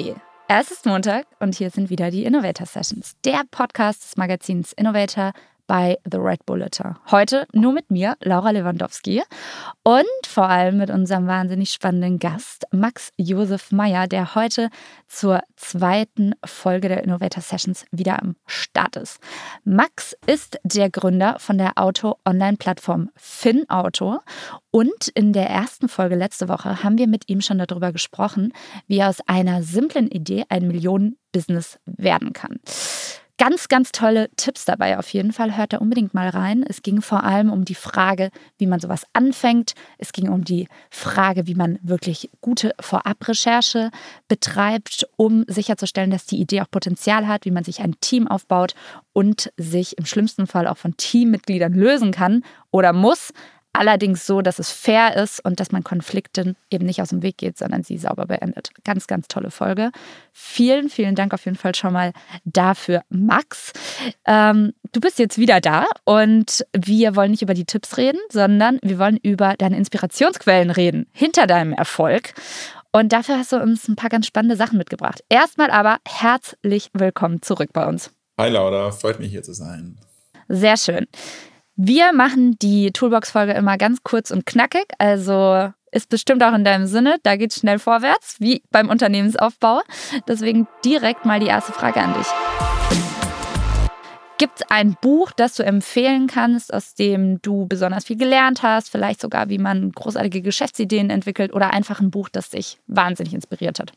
Hey, es ist Montag und hier sind wieder die Innovator Sessions, der Podcast des Magazins Innovator bei The Red Bulletin. Heute nur mit mir, Laura Lewandowski, und vor allem mit unserem wahnsinnig spannenden Gast, Max Josef Meyer, der heute zur zweiten Folge der Innovator Sessions wieder am Start ist. Max ist der Gründer von der Auto-Online-Plattform FinAuto und in der ersten Folge letzte Woche haben wir mit ihm schon darüber gesprochen, wie aus einer simplen Idee ein Millionen-Business werden kann. Ganz, ganz tolle Tipps dabei auf jeden Fall. Hört da unbedingt mal rein. Es ging vor allem um die Frage, wie man sowas anfängt. Es ging um die Frage, wie man wirklich gute Vorabrecherche betreibt, um sicherzustellen, dass die Idee auch Potenzial hat, wie man sich ein Team aufbaut und sich im schlimmsten Fall auch von Teammitgliedern lösen kann oder muss. Allerdings so, dass es fair ist und dass man Konflikten eben nicht aus dem Weg geht, sondern sie sauber beendet. Ganz, ganz tolle Folge. Vielen, vielen Dank auf jeden Fall schon mal dafür, Max. Ähm, du bist jetzt wieder da und wir wollen nicht über die Tipps reden, sondern wir wollen über deine Inspirationsquellen reden, hinter deinem Erfolg. Und dafür hast du uns ein paar ganz spannende Sachen mitgebracht. Erstmal aber herzlich willkommen zurück bei uns. Hi Laura, freut mich hier zu sein. Sehr schön. Wir machen die Toolbox-Folge immer ganz kurz und knackig. Also ist bestimmt auch in deinem Sinne. Da geht es schnell vorwärts, wie beim Unternehmensaufbau. Deswegen direkt mal die erste Frage an dich. Gibt es ein Buch, das du empfehlen kannst, aus dem du besonders viel gelernt hast? Vielleicht sogar, wie man großartige Geschäftsideen entwickelt oder einfach ein Buch, das dich wahnsinnig inspiriert hat?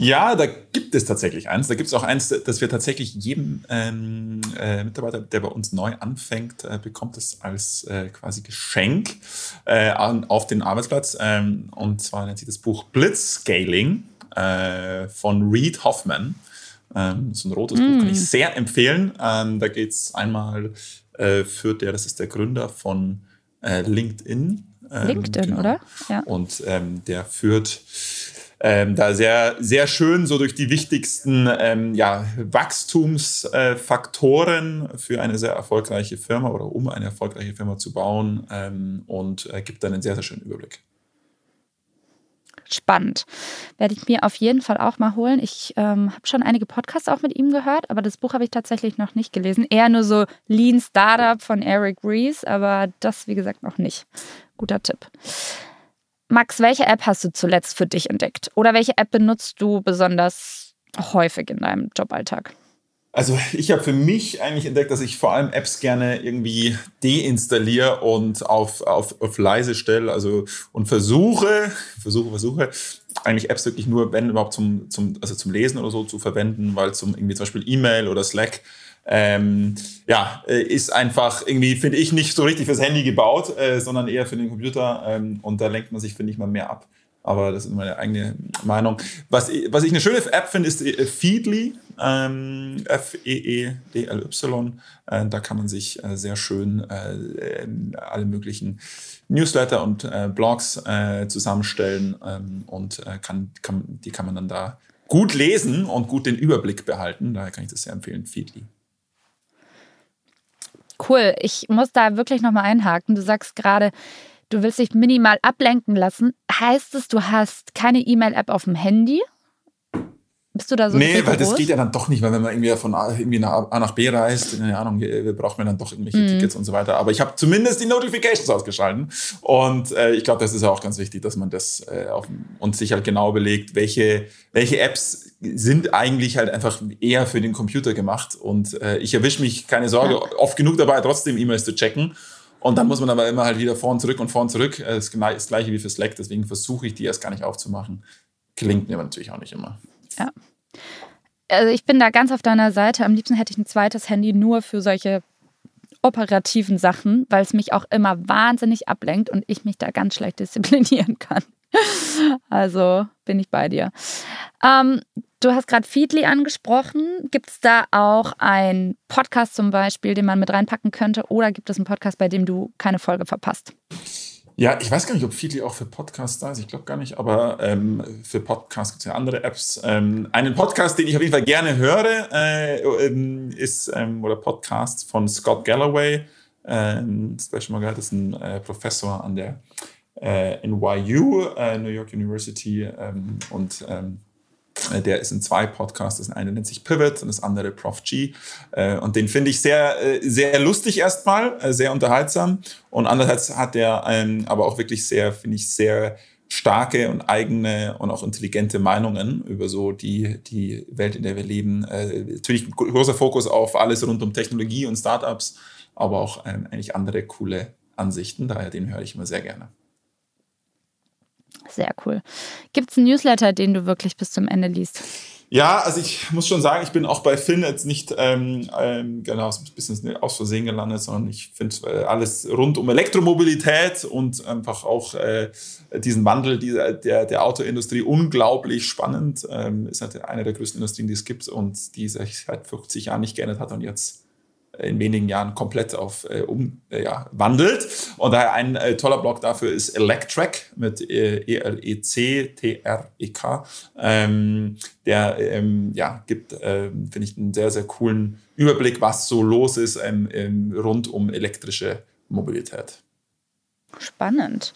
Ja, da gibt es tatsächlich eins. Da gibt es auch eins, das wir tatsächlich jedem ähm, äh, Mitarbeiter, der bei uns neu anfängt, äh, bekommt es als äh, quasi Geschenk äh, auf den Arbeitsplatz. Ähm, und zwar nennt sich das Buch Blitzscaling äh, von Reed Hoffman. Ähm, so ein rotes mm. Buch kann ich sehr empfehlen. Ähm, da geht es einmal, äh, führt der, das ist der Gründer von LinkedIn. Ähm, LinkedIn, genau. oder? Ja. Und ähm, der führt ähm, da sehr, sehr schön so durch die wichtigsten ähm, ja, Wachstumsfaktoren für eine sehr erfolgreiche Firma oder um eine erfolgreiche Firma zu bauen ähm, und äh, gibt dann einen sehr, sehr schönen Überblick. Spannend. Werde ich mir auf jeden Fall auch mal holen. Ich ähm, habe schon einige Podcasts auch mit ihm gehört, aber das Buch habe ich tatsächlich noch nicht gelesen. Eher nur so Lean Startup von Eric Rees, aber das, wie gesagt, noch nicht. Guter Tipp. Max, welche App hast du zuletzt für dich entdeckt? Oder welche App benutzt du besonders häufig in deinem Joballtag? Also ich habe für mich eigentlich entdeckt, dass ich vor allem Apps gerne irgendwie deinstalliere und auf, auf, auf leise stelle. Also und versuche, versuche, versuche, eigentlich Apps wirklich nur, wenn überhaupt zum, zum, also zum Lesen oder so zu verwenden, weil zum irgendwie zum Beispiel E-Mail oder Slack ähm, ja, äh, ist einfach irgendwie, finde ich, nicht so richtig fürs Handy gebaut, äh, sondern eher für den Computer. Ähm, und da lenkt man sich, finde ich, mal mehr ab. Aber das ist meine eigene Meinung. Was, was ich eine schöne App finde, ist äh, Feedly, ähm, F-E-E-D-L-Y. Äh, da kann man sich äh, sehr schön äh, alle möglichen Newsletter und Blogs zusammenstellen ähm, und kann, kann, die kann man dann da gut lesen und gut den Überblick behalten. Daher kann ich das sehr empfehlen, Feedly. Cool. Ich muss da wirklich nochmal einhaken. Du sagst gerade, du willst dich minimal ablenken lassen. Heißt es, du hast keine E-Mail-App auf dem Handy? Bist du da so Nee, weil das geht ja dann doch nicht, weil wenn man irgendwie von A, irgendwie nach, A nach B reist, keine Ahnung, braucht man dann doch irgendwelche mhm. Tickets und so weiter. Aber ich habe zumindest die Notifications ausgeschalten. Und äh, ich glaube, das ist ja auch ganz wichtig, dass man das äh, auf, und sich halt genau überlegt, welche, welche Apps sind eigentlich halt einfach eher für den Computer gemacht. Und äh, ich erwische mich, keine Sorge, ja. oft genug dabei, trotzdem E-Mails zu checken. Und dann muss man aber immer halt wieder vor und zurück und vor und zurück. Das ist das gleiche wie für Slack, deswegen versuche ich die erst gar nicht aufzumachen. Klingt mir aber natürlich auch nicht immer. Ja. Also ich bin da ganz auf deiner Seite. Am liebsten hätte ich ein zweites Handy nur für solche operativen Sachen, weil es mich auch immer wahnsinnig ablenkt und ich mich da ganz schlecht disziplinieren kann. Also bin ich bei dir. Ähm, du hast gerade Feedly angesprochen. Gibt es da auch einen Podcast zum Beispiel, den man mit reinpacken könnte? Oder gibt es einen Podcast, bei dem du keine Folge verpasst? Ja, ich weiß gar nicht, ob Feedly auch für Podcasts da ist. Ich glaube gar nicht, aber ähm, für Podcasts gibt es ja andere Apps. Ähm, einen Podcast, den ich auf jeden Fall gerne höre, äh, ähm, ist ähm, oder Podcasts von Scott Galloway. Ähm, das habe das ist ein äh, Professor an der äh, NYU, äh, New York University. Ähm, und Äh, der ist in zwei Podcasts. Das eine nennt sich Pivot und das andere Prof G. Äh, und den finde ich sehr, äh, sehr lustig erstmal, sehr unterhaltsam. Und andererseits hat er aber auch wirklich sehr, finde ich, sehr starke und eigene und auch intelligente Meinungen über so die, die Welt, in der wir leben. Natürlich ein großer Fokus auf alles rund um Technologie und Startups, aber auch eigentlich andere coole Ansichten. Daher den höre ich immer sehr gerne. Sehr cool. Gibt es einen Newsletter, den du wirklich bis zum Ende liest? Ja, also ich muss schon sagen, ich bin auch bei Finn jetzt nicht ähm, ähm, genau ein bisschen aus Versehen gelandet, sondern ich finde äh, alles rund um Elektromobilität und einfach auch äh, diesen Wandel dieser, der, der Autoindustrie unglaublich spannend. Ähm, ist halt eine der größten Industrien, die es gibt und die sich seit 50 Jahren nicht geändert hat und jetzt in wenigen Jahren komplett auf äh, um, äh, ja, wandelt. Und daher ein äh, toller Blog dafür ist Electrek mit äh, E-L-E-C-T-R-E-K. Ähm, der ähm, ja, gibt, ähm, finde ich, einen sehr, sehr coolen Überblick, was so los ist ähm, rund um elektrische Mobilität. Spannend.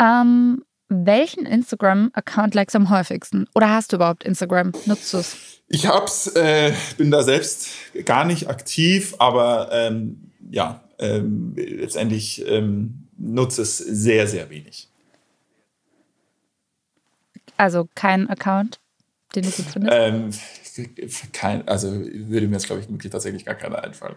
Ähm, welchen Instagram-Account likes am häufigsten? Oder hast du überhaupt Instagram? Nutzt du es? Ich hab's, äh, bin da selbst gar nicht aktiv, aber ähm, ja, ähm, letztendlich ähm, nutze es sehr, sehr wenig. Also kein Account, den du gut findest? Ähm, kein, also würde mir jetzt, glaube ich, wirklich tatsächlich gar keiner einfallen.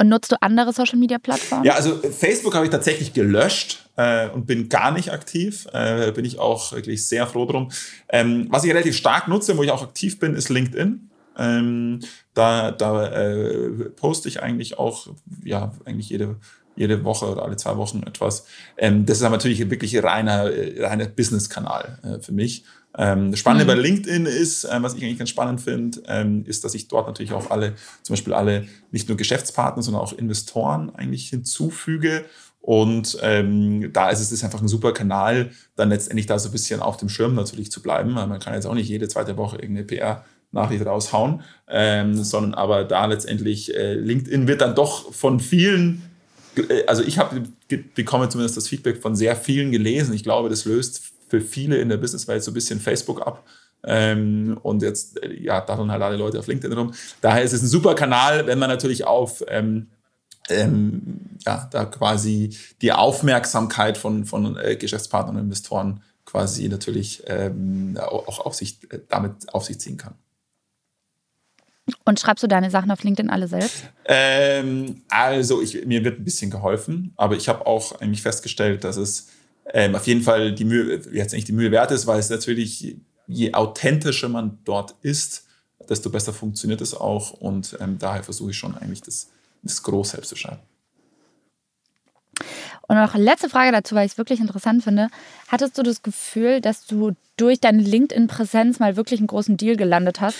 Und nutzt du andere Social Media Plattformen? Ja, also Facebook habe ich tatsächlich gelöscht äh, und bin gar nicht aktiv. Äh, bin ich auch wirklich sehr froh drum. Ähm, was ich relativ stark nutze, wo ich auch aktiv bin, ist LinkedIn. Ähm, da da äh, poste ich eigentlich auch, ja, eigentlich jede, jede Woche oder alle zwei Wochen etwas. Ähm, das ist aber natürlich wirklich reiner, äh, reiner Business-Kanal äh, für mich. Ähm, das Spannende mhm. bei LinkedIn ist, äh, was ich eigentlich ganz spannend finde, ähm, ist, dass ich dort natürlich auch alle, zum Beispiel alle, nicht nur Geschäftspartner, sondern auch Investoren eigentlich hinzufüge. Und ähm, da ist es einfach ein super Kanal, dann letztendlich da so ein bisschen auf dem Schirm natürlich zu bleiben. Weil man kann jetzt auch nicht jede zweite Woche irgendeine PR Nachricht raushauen, ähm, sondern aber da letztendlich äh, LinkedIn wird dann doch von vielen, äh, also ich habe bekomme zumindest das Feedback von sehr vielen gelesen. Ich glaube, das löst für viele in der Businesswelt so ein bisschen Facebook ab. Ähm, und jetzt, ja, da dann halt alle Leute auf LinkedIn rum. Daher ist es ein super Kanal, wenn man natürlich auf, ähm, ähm, ja, da quasi die Aufmerksamkeit von, von äh, Geschäftspartnern und Investoren quasi natürlich ähm, auch auf sich, äh, damit auf sich ziehen kann. Und schreibst du deine Sachen auf LinkedIn alle selbst? Ähm, also ich, mir wird ein bisschen geholfen, aber ich habe auch eigentlich festgestellt, dass es ähm, auf jeden Fall die Mühe, jetzt nicht die Mühe wert ist, weil es natürlich, je authentischer man dort ist, desto besser funktioniert es auch. Und ähm, daher versuche ich schon eigentlich das, das Groß selbst zu schreiben. Und noch letzte Frage dazu, weil ich es wirklich interessant finde. Hattest du das Gefühl, dass du durch deine LinkedIn-Präsenz mal wirklich einen großen Deal gelandet hast?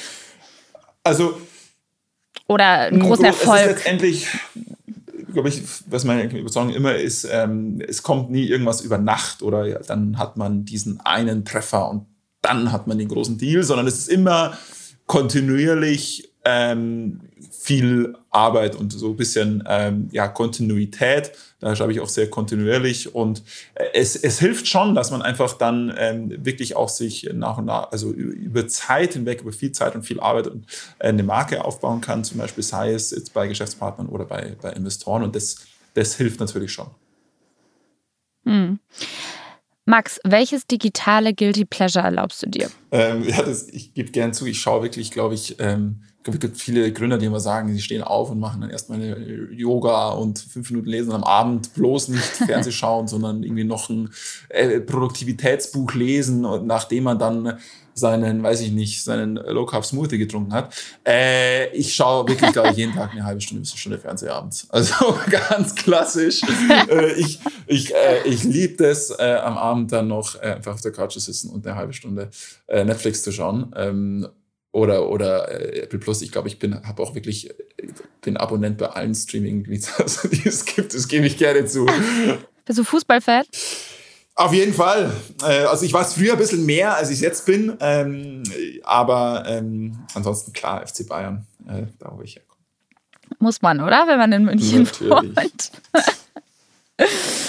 Also. Oder einen großen Erfolg? Es ist letztendlich glaube ich, was meine Überzeugung immer ist, ähm, es kommt nie irgendwas über Nacht oder ja, dann hat man diesen einen Treffer und dann hat man den großen Deal, sondern es ist immer kontinuierlich ähm, viel Arbeit und so ein bisschen ähm, ja, Kontinuität. Da schreibe ich auch sehr kontinuierlich und äh, es, es hilft schon, dass man einfach dann ähm, wirklich auch sich nach und nach, also über Zeit hinweg, über viel Zeit und viel Arbeit und äh, eine Marke aufbauen kann, zum Beispiel sei es jetzt bei Geschäftspartnern oder bei, bei Investoren und das, das hilft natürlich schon. Hm. Max, welches digitale Guilty Pleasure erlaubst du dir? Ähm, ja, das, ich gebe gern zu, ich schaue wirklich, glaube ich, ähm, gibt viele Gründer, die immer sagen, sie stehen auf und machen dann erstmal Yoga und fünf Minuten lesen am Abend bloß nicht Fernseh schauen, sondern irgendwie noch ein äh, Produktivitätsbuch lesen und nachdem man dann seinen, weiß ich nicht, seinen Low Carb Smoothie getrunken hat. Äh, ich schaue wirklich, glaube ich, jeden Tag eine halbe Stunde bis eine Stunde Fernseh abends. Also ganz klassisch. äh, ich ich, äh, ich liebe das, äh, am Abend dann noch äh, einfach auf der Couch zu sitzen und eine halbe Stunde Netflix zu schauen. Ähm, oder, oder äh, Apple Plus. Ich glaube, ich bin, habe auch wirklich, bin Abonnent bei allen Streaming-Diensten, also, die es gibt. Das gebe ich gerne zu. Bist du Fußballfan? Auf jeden Fall. Äh, also ich war es früher ein bisschen mehr, als ich es jetzt bin. Ähm, aber ähm, ansonsten klar, FC Bayern, äh, da wo ich herkomme. Muss man, oder? Wenn man in München Natürlich. wohnt.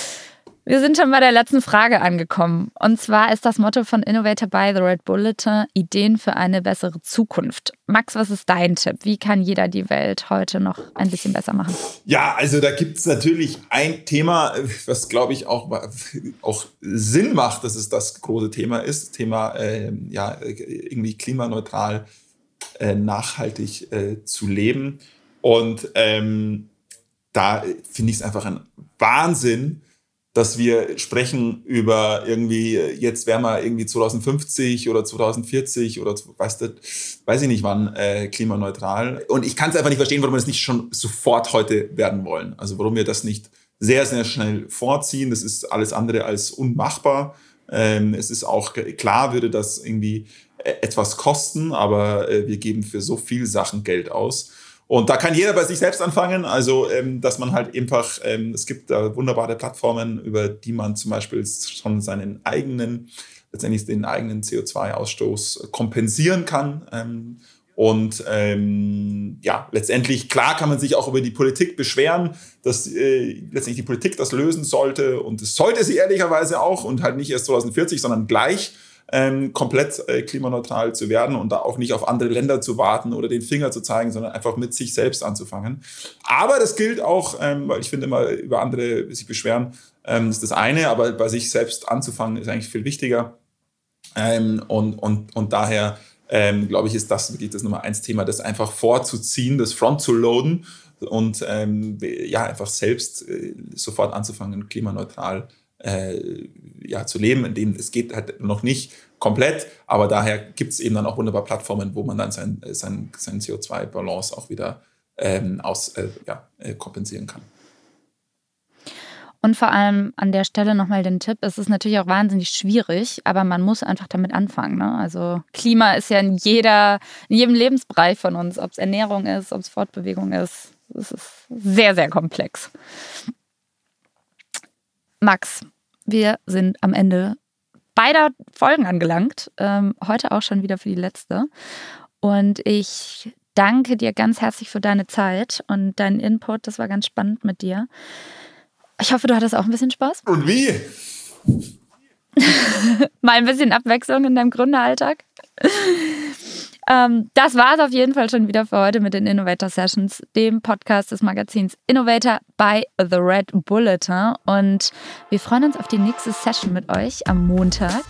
Wir sind schon bei der letzten Frage angekommen. Und zwar ist das Motto von Innovator by the Red Bulletin Ideen für eine bessere Zukunft. Max, was ist dein Tipp? Wie kann jeder die Welt heute noch ein bisschen besser machen? Ja, also da gibt es natürlich ein Thema, was glaube ich auch, auch Sinn macht, dass es das große Thema ist. Thema äh, ja, irgendwie klimaneutral, äh, nachhaltig äh, zu leben. Und ähm, da finde ich es einfach ein Wahnsinn, dass wir sprechen über irgendwie, jetzt wären wir irgendwie 2050 oder 2040 oder weiß, das, weiß ich nicht wann, äh, klimaneutral. Und ich kann es einfach nicht verstehen, warum wir das nicht schon sofort heute werden wollen. Also warum wir das nicht sehr, sehr schnell vorziehen. Das ist alles andere als unmachbar. Ähm, es ist auch klar, würde das irgendwie äh, etwas kosten, aber äh, wir geben für so viel Sachen Geld aus. Und da kann jeder bei sich selbst anfangen. Also, ähm, dass man halt einfach, ähm, es gibt da wunderbare Plattformen, über die man zum Beispiel schon seinen eigenen, letztendlich den eigenen CO2-Ausstoß kompensieren kann. Ähm, und ähm, ja, letztendlich, klar kann man sich auch über die Politik beschweren, dass äh, letztendlich die Politik das lösen sollte. Und das sollte sie ehrlicherweise auch und halt nicht erst 2040, sondern gleich ähm, komplett äh, klimaneutral zu werden und da auch nicht auf andere Länder zu warten oder den Finger zu zeigen, sondern einfach mit sich selbst anzufangen. Aber das gilt auch, ähm, weil ich finde immer über andere sich beschweren, ähm, ist das eine, aber bei sich selbst anzufangen ist eigentlich viel wichtiger. Ähm, und, und, und daher ähm, glaube ich, ist das wirklich das Nummer eins Thema, das einfach vorzuziehen, das Front zu loaden und ähm, ja, einfach selbst äh, sofort anzufangen, klimaneutral äh, ja, zu leben, in denen es geht halt noch nicht komplett, aber daher gibt es eben dann auch wunderbar Plattformen, wo man dann sein, sein, sein CO2-Balance auch wieder ähm, aus, äh, ja, äh, kompensieren kann. Und vor allem an der Stelle nochmal den Tipp, es ist natürlich auch wahnsinnig schwierig, aber man muss einfach damit anfangen. Ne? Also Klima ist ja in, jeder, in jedem Lebensbereich von uns, ob es Ernährung ist, ob es Fortbewegung ist. Es ist sehr, sehr komplex. Max, wir sind am Ende beider Folgen angelangt. Ähm, heute auch schon wieder für die letzte. Und ich danke dir ganz herzlich für deine Zeit und deinen Input. Das war ganz spannend mit dir. Ich hoffe, du hattest auch ein bisschen Spaß. Und wie? Mal ein bisschen Abwechslung in deinem Gründeralltag. Ähm, das war es auf jeden Fall schon wieder für heute mit den Innovator Sessions, dem Podcast des Magazins Innovator by The Red Bulletin. Und wir freuen uns auf die nächste Session mit euch am Montag.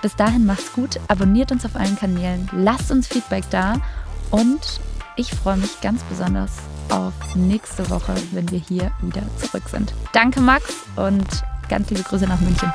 Bis dahin macht's gut, abonniert uns auf allen Kanälen, lasst uns Feedback da und ich freue mich ganz besonders auf nächste Woche, wenn wir hier wieder zurück sind. Danke, Max, und ganz liebe Grüße nach München.